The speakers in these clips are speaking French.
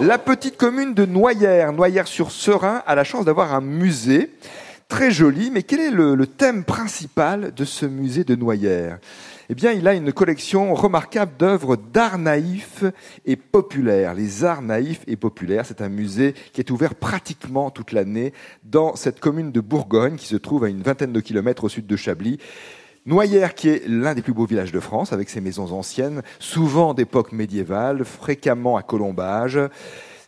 la petite commune de Noyères, Noyères-sur-Serein, a la chance d'avoir un musée très joli. Mais quel est le, thème principal de ce musée de Noyères? Eh bien, il a une collection remarquable d'œuvres d'art naïf et populaire. Les arts naïfs et populaires, c'est un musée qui est ouvert pratiquement toute l'année dans cette commune de Bourgogne qui se trouve à une vingtaine de kilomètres au sud de Chablis. Noyères, qui est l'un des plus beaux villages de France, avec ses maisons anciennes, souvent d'époque médiévale, fréquemment à colombage.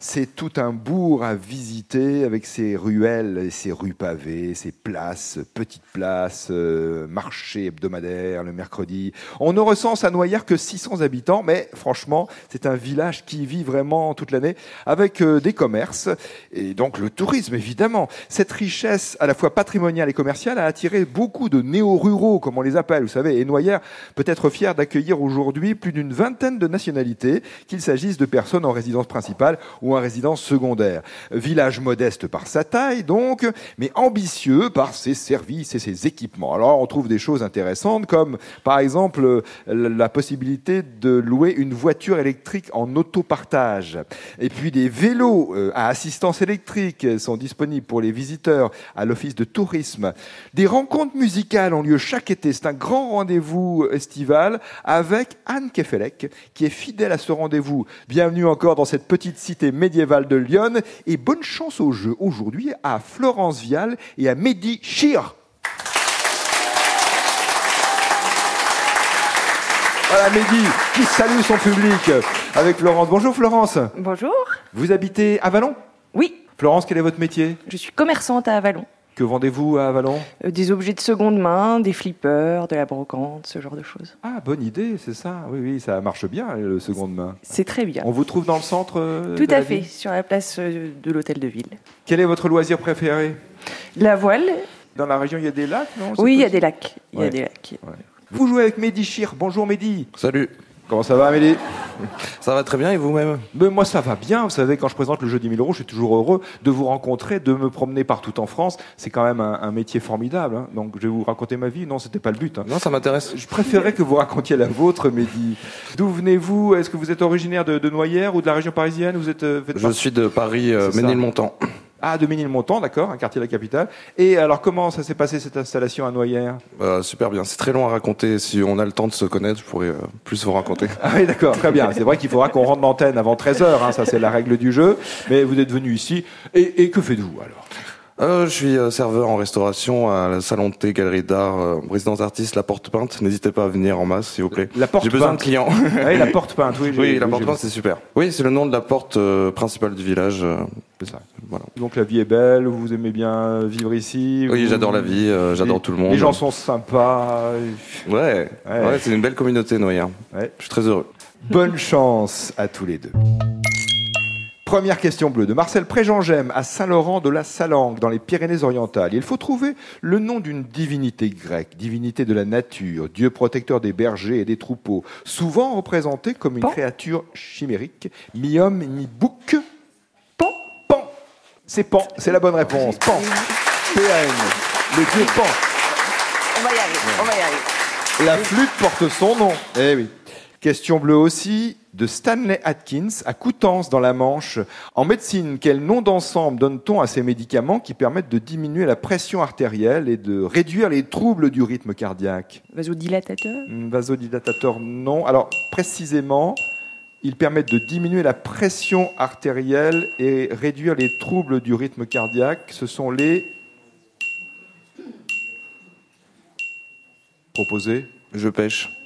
C'est tout un bourg à visiter avec ses ruelles ses rues pavées, ses places, petites places, euh, marchés hebdomadaires le mercredi. On ne recense à Noyères que 600 habitants, mais franchement, c'est un village qui vit vraiment toute l'année avec euh, des commerces et donc le tourisme évidemment. Cette richesse à la fois patrimoniale et commerciale a attiré beaucoup de néo-ruraux, comme on les appelle, vous savez, et Noyères peut être fier d'accueillir aujourd'hui plus d'une vingtaine de nationalités, qu'il s'agisse de personnes en résidence principale ou en résidence secondaire. Village modeste par sa taille, donc, mais ambitieux par ses services et ses équipements. Alors, on trouve des choses intéressantes, comme, par exemple, la possibilité de louer une voiture électrique en autopartage. Et puis, des vélos euh, à assistance électrique sont disponibles pour les visiteurs à l'office de tourisme. Des rencontres musicales ont lieu chaque été. C'est un grand rendez-vous estival avec Anne Kefelec, qui est fidèle à ce rendez-vous. Bienvenue encore dans cette petite cité médiévale de Lyon et bonne chance au jeu aujourd'hui à Florence Vial et à Mehdi Chir. Voilà Mehdi qui salue son public avec Florence. Bonjour Florence. Bonjour. Vous habitez à Vallon? Oui. Florence, quel est votre métier? Je suis commerçante à Avalon. Que vendez-vous à Avalon? Euh, Des objets de seconde main, des flippers, de la brocante, ce genre de choses. Ah, bonne idée, c'est ça. Oui, oui, ça marche bien, le seconde main. C'est très bien. On vous trouve dans le centre euh, Tout de à la fait, ville? sur la place euh, de l'hôtel de ville. Quel est votre loisir préféré? La voile Dans la région, il y a des lacs, non? Oui, il y a des lacs. Il y a des lacs. Vous jouez avec Mehdi Chir. Bonjour Mehdi. Salut, Comment ça va Mehdi ça va très bien et vous-même? Mais Moi ça va bien. Vous savez, quand je présente le jeu 10 000 euros, je suis toujours heureux de vous rencontrer, de me promener partout en France. C'est quand même un, un métier formidable. hein. Donc je vais vous raconter ma vie. Non, c'était pas le but. hein. Non, ça m'intéresse. Je préférais que vous racontiez la vôtre, Mehdi. D'où venez-vous? Est-ce que vous êtes originaire de, de Noyères ou de la région parisienne? Vous êtes euh, Je suis de Paris, euh. Ménilmontant. Ah, de Ménilmontant, d'accord, un quartier de la capitale. Et alors, comment ça s'est passé cette installation à Noyères Euh, super bien, c'est très long à raconter. Si on a le temps de se connaître, je pourrais euh, plus vous raconter. Ah oui, d'accord, très bien. C'est vrai qu'il faudra qu'on rentre l'antenne avant 13h, hein, ça c'est la règle du jeu. Mais vous êtes venu ici. Et, et que faites-vous alors? Euh, je suis euh, serveur en restauration à la Salon de thé, Galerie d'Art, euh, résidence d'artiste, La Porte Peinte. N'hésitez pas à venir en masse, s'il vous plaît. La porte J'ai besoin de clients. Ah Oui, la porte peinte, oui. oui, La oui, Porte Peinte, c'est super. Oui, c'est le nom de la porte euh, principale du village. C'est ça. voilà. Donc la vie est belle, vous aimez bien vivre ici Oui, j'adore la vie, euh, j'adore tout le monde. Les gens sont sympas. Ouais, Ouais. ouais, c'est une belle communauté. Ouais. Je suis très heureux. Bonne chance à tous les deux. Première question bleue de Marcel Préjean-Gem à Saint-Laurent de la Salangue, dans les Pyrénées-Orientales. Il faut trouver le nom d'une divinité grecque, divinité de la nature, dieu protecteur des bergers et des troupeaux, souvent représenté comme une Pan. créature chimérique, mi-homme, mi-bouc. Pan. Pan. C'est Pan, c'est la bonne réponse. Pan. P-A-N. Le dieu Pan. On va y arriver, on va y arriver. La flûte porte son nom. Eh oui. Question bleue aussi de Stanley Atkins à Coutances dans la Manche. En médecine, quel nom d'ensemble donne-t-on à ces médicaments qui permettent de diminuer la pression artérielle et de réduire les troubles du rythme cardiaque? Vasodilatateur? Hmm, Vasodilatateur, non. Alors, précisément, ils permettent de diminuer la pression artérielle et réduire les troubles du rythme cardiaque. Ce sont les proposés. Je pêche.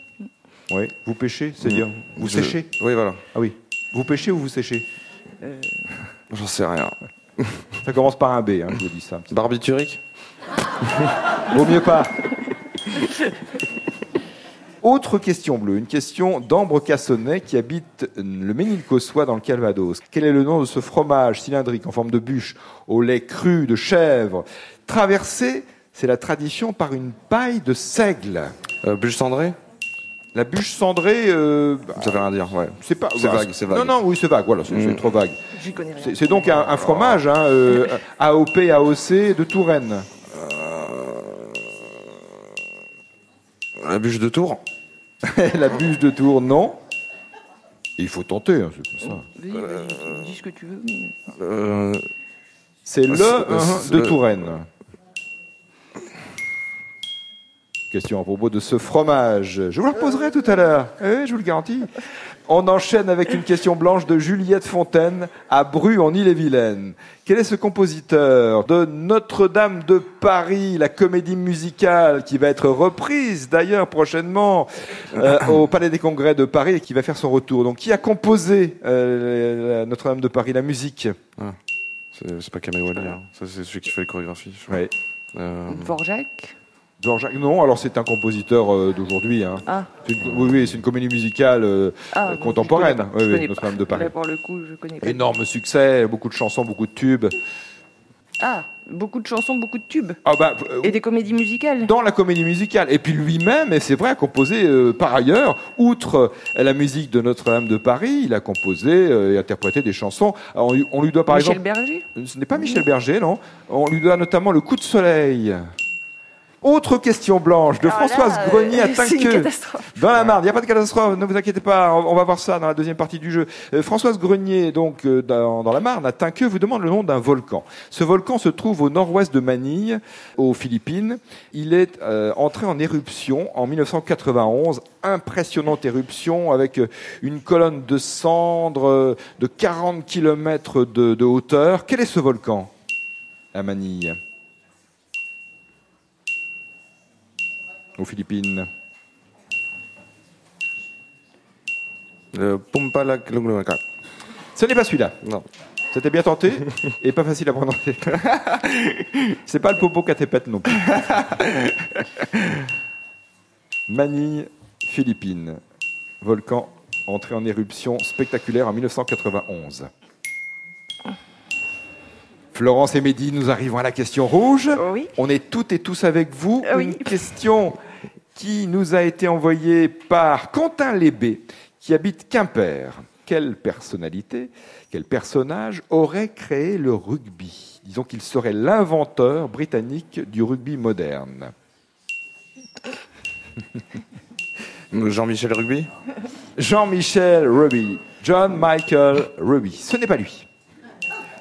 Oui. Vous pêchez, c'est-à-dire vous Je- séchez Oui, voilà. Ah oui. Vous pêchez ou vous séchez J'en sais rien. Ça commence par un B, hein, je vous dis ça. Barbiturique Vaut mieux pas. Autre question bleue, une question d'Ambre Cassonnet qui habite le Ménilcossois dans le Calvados. Quel est le nom de ce fromage cylindrique en forme de bûche au lait cru de chèvre, traversé, c'est la tradition, par une paille de seigle Euh, bûche cendrée? La bûche cendrée, euh, bah, Ça veut rien dire, ouais. c'est pas C'est bah, vague, c'est vague. Non, non, oui, c'est vague. Voilà, c'est Mm. trop vague. J'y connais rien. C'est c'est donc un, un fromage, hein, euh, AOP, AOC de Touraine. La bûche de Tours la bûche de Tours, non. Il faut tenter, hein, c'est comme ça. Vas-y, vas-y, dis ce que tu veux. mais- euh, C'est le c'est- hein, c'est de le- Touraine. Question à propos de ce fromage. Je vous la reposerai tout à l'heure. Eh Oui, je vous le garantis. On enchaîne avec une question blanche de Juliette Fontaine à Bru en Ille-et-Vilaine. Quel est ce compositeur de Notre-Dame de Paris, la comédie musicale qui va être reprise d'ailleurs prochainement euh, au Palais des Congrès de Paris et qui va faire son retour? Donc, qui a composé euh, Notre-Dame de Paris, la musique? C'est c'est pas Kamel Wally, hein. ça c'est celui qui fait les chorégraphies. je crois. Ouais. Euh, Dvorak, non, alors c'est un compositeur euh, d'aujourd'hui. Hein. Ah, une- oui, oui, c'est une comédie musicale euh, ah euh, contemporaine. je connais Oui, oui, Notre-Dame pas. de Paris. Là, pour le coup, je connais pas. Énorme succès, beaucoup de chansons, beaucoup de tubes. Ah, beaucoup de chansons, beaucoup de tubes. Ah bah, Et des comédies musicales. dans la comédie musicale. Et puis lui-même, et c'est vrai, a composé par ailleurs, outre la musique de Notre-Dame de Paris, il a composé et interprété des chansons. Alors, on, lui- on lui doit par Michel exemple. Berger Ce n'est pas Michel Berger, non. On lui doit notamment le coup de soleil. Autre question blanche de Alors Françoise euh, Grenier à Tinqueux. Dans la Marne, il n'y a pas de catastrophe, ne vous inquiétez pas, on va voir ça dans la deuxième partie du jeu. Euh, Françoise Grenier, donc euh, dans, dans la Marne, à Tinqueux, vous demande le nom d'un volcan. Ce volcan se trouve au nord-ouest de Manille, aux Philippines. Il est euh, entré en éruption en 1991, impressionnante éruption avec une colonne de cendres de 40 km de, de hauteur. Quel est ce volcan à Manille? Aux Philippines. le. Ce n'est pas celui-là. Non. C'était bien tenté et pas facile à prononcer. C'est pas le popo catépète non plus. Manille, Philippines. Volcan entré en éruption spectaculaire en 1991. Florence et Mehdi, nous arrivons à la question rouge. Oui. On est toutes et tous avec vous. Oui. Une question qui nous a été envoyée par Quentin Lébé, qui habite Quimper. Quelle personnalité, quel personnage aurait créé le rugby? Disons qu'il serait l'inventeur britannique du rugby moderne. Jean-Michel Rugby? Jean-Michel Ruby. John Michael Ruby. Ce n'est pas lui.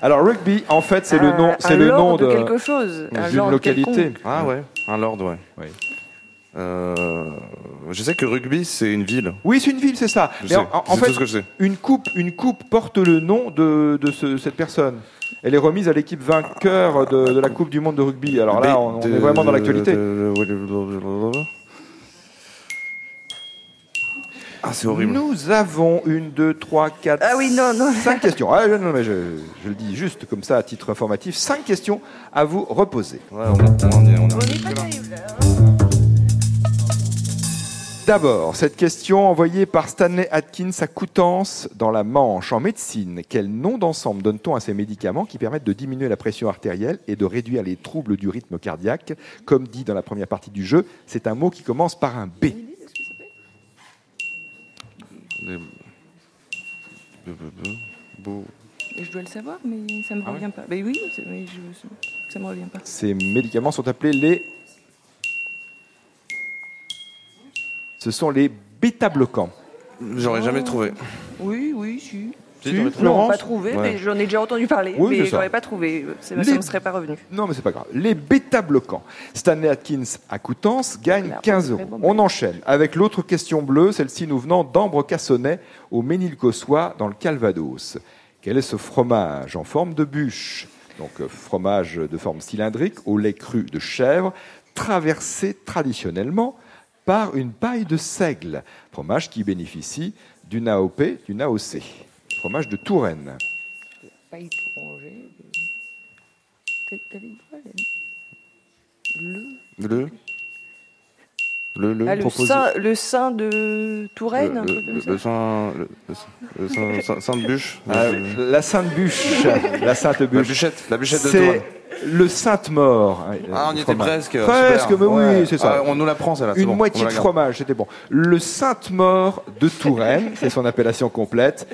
Alors rugby, en fait, c'est le Un- nom, c'est le nom de, quelque chose. un d'une localité. quelconque. Ah ouais, un lord, ouais. Oui. Euh, je sais que Rugby, c'est une ville. Oui, c'est une ville, c'est ça. Je Mais sais. en, fait, tout ce que je sais. une coupe, une coupe porte le nom de, de ce- cette personne. Elle est remise à l'équipe vainqueur de, de la Coupe du Monde de rugby. Alors là, on, on est vraiment dans l'actualité. Ah, c'est horrible. Nous avons une, deux, trois, quatre, Ah oui, non, non. cinq questions. Ah, non, mais je, je le dis juste comme ça à titre informatif. Cinq questions à vous reposer. Ouais, on, est- est- pas. D'abord, cette question envoyée par Stanley Atkins à Coutances dans la Manche. En médecine, quel nom d'ensemble donne-t-on à ces médicaments qui permettent de diminuer la pression artérielle et de réduire les troubles du rythme cardiaque? Comme dit dans la première partie du jeu, c'est un mot qui commence par un B. Des- Beau- Et je dois le savoir, mais ça me Ah revient pas. Ben oui, mais je, ça me revient pas. Ces médicaments sont appelés les. Ce sont les bêta-bloquants. J'aurais jamais trouvé. Florence Non, pas trouvé, Ouais. mais j'en ai déjà entendu parler, Oui, mais j'aurais pas trouvé. Ça, me serait pas revenu. Non, mais c'est pas grave. Les bêta-bloquants. Stanley Atkins à Coutances gagne Merde, 15 c'est euros. bon, On enchaîne avec l'autre question bleue, celle-ci nous venant d'Ambre Cassonnet au Ménilcossois dans le Calvados. Quel est ce fromage en forme de bûche Donc euh, fromage de forme cylindrique au lait cru de chèvre, traversé traditionnellement par une paille de seigle. Fromage qui bénéficie d'une AOP, d'une AOC. Fromage de Touraine. Là Le. Le? Le, le, Ah, le, sein, le sein de Touraine, le, un le, comme ça le saint, le, le saint, saint- sainte bûche. Ah, Le- la Sainte Bûche. la Sainte la Bûche. bûchette, la bûchette de Touraine. C'est le Sainte-Mort. Ah, on y était presque. Presque, super. mais oui, c'est ça. Ah, on nous l'apprend, celle-là. c'est Une bon, on moitié la de fromage, c'était bon. Le Sainte-Mort de Touraine, c'est son appellation complète.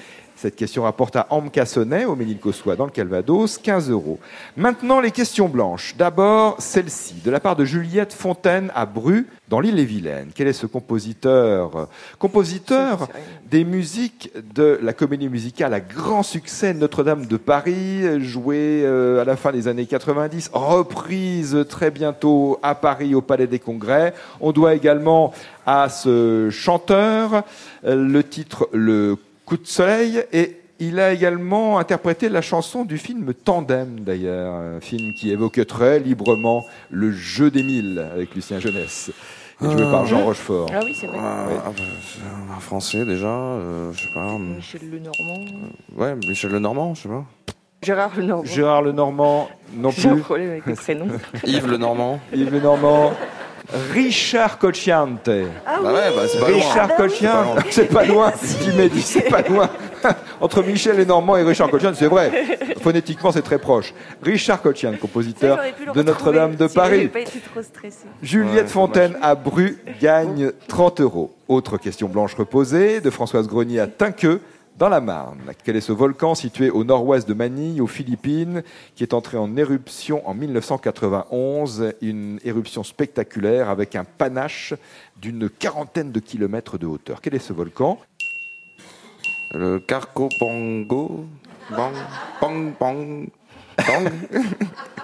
Cette question rapporte à Ambe-Cassonnet, au Ménilcossois, dans le Calvados, 15 euros. Maintenant, les questions blanches. D'abord, celle-ci, de la part de Juliette Fontaine à Bru, dans l'île-et-Vilaine. Quel est ce compositeur Compositeur des musiques de la comédie musicale à grand succès Notre-Dame de Paris, jouée euh, à la fin des années 90, reprise très bientôt à Paris au Palais des Congrès. On doit également à ce chanteur euh, le titre Le coup de soleil et il a également interprété la chanson du film Tandem, d'ailleurs, un film qui évoque très librement le jeu des mille avec Lucien Jeunesse, et joué par Jean Rochefort. Ah oui, c'est vrai. Ah, Oui. ah, bah, un français déjà, euh, je sais pas. hum, Michel Lenormand. Ouais, Michel Lenormand, je sais pas. Gérard Lenormand. Gérard Lenormand, non J'ai un plus. problème avec les prénoms. Yves Lenormand. Yves Lenormand. Richard Cocciante. Ah Bah ouais, bah c'est pas loin. Richard Cocciante, c'est pas loin. Tu m'as dit, c'est pas loin. Entre Michel Lenormand et Richard Cocciante, c'est vrai. Phonétiquement, c'est très proche. Richard Cocciante, compositeur de Notre-Dame de Paris. pas été trop stressé. Juliette Ouais, Fontaine à Bru gagne 30 euros. Autre question blanche reposée de Françoise Grenier à Tinqueux, dans la Marne. Quel est ce volcan situé au nord-ouest de Manille, aux Philippines, qui est entré en éruption en 1991 Une éruption spectaculaire avec un panache d'une quarantaine de kilomètres de hauteur. Quel est ce volcan? Le Carco Pongo. Bang.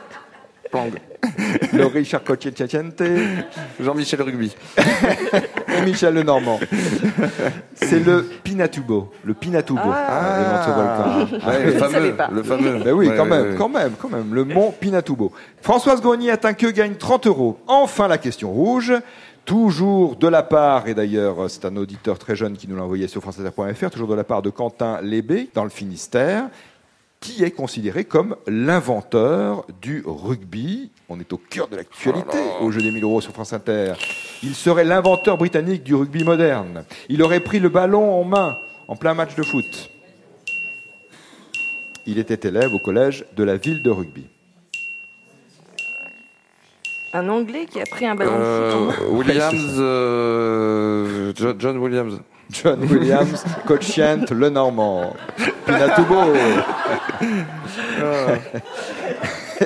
Le Richard Cocciante Jean-Michel Rugby. et Michel Lenormand. C'est le Pinatubo. Le Pinatubo. Ah. volcan. Ouais, le fameux. pas. Le fameux. Ben oui, Ouais, quand ouais, même, ouais. quand même, quand même. Le mont Pinatubo. Françoise Grenier à Tinqueux gagne 30 euros. Enfin, la question rouge. Toujours de la part, et d'ailleurs c'est un auditeur très jeune qui nous l'a envoyé sur franceinter.fr, toujours de la part de Quentin Lébé, dans le Finistère, qui est considéré comme l'inventeur du rugby. On est au cœur de l'actualité au jeu des 1000 euros sur France Inter. Il serait l'inventeur britannique du rugby moderne. Il aurait pris le ballon en main en plein match de foot. Il était élève au collège de la ville de rugby. Un Anglais qui a pris un ballon de Euh, foot. Williams. euh, Jo- John Williams. John Williams, Coachant, Le Normand. Pinatubo.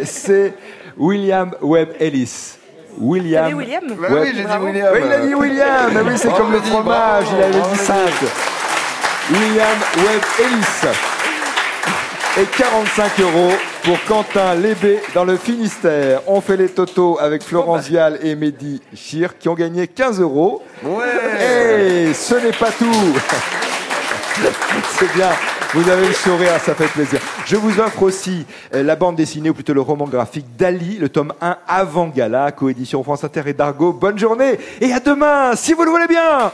C'est William Webb Ellis. William. William Bah Ouais. oui, j'ai dit. William. Oui, il a dit William. Ah oui, c'est Oh, comme le fromage. Il avait dit me 5. William Webb Ellis. Et 45 euros pour Quentin Lébé dans le Finistère. On fait les totaux avec Florence Vial et Mehdi Chir qui ont gagné 15 euros. Ouais. Et ce n'est pas tout. C'est bien. Vous avez le sourire, ça fait plaisir. Je vous offre aussi euh, la bande dessinée, ou plutôt le roman graphique d'Ali, le tome 1 avant Gala, coédition France Inter et Dargo. Bonne journée et à demain, si vous le voulez bien.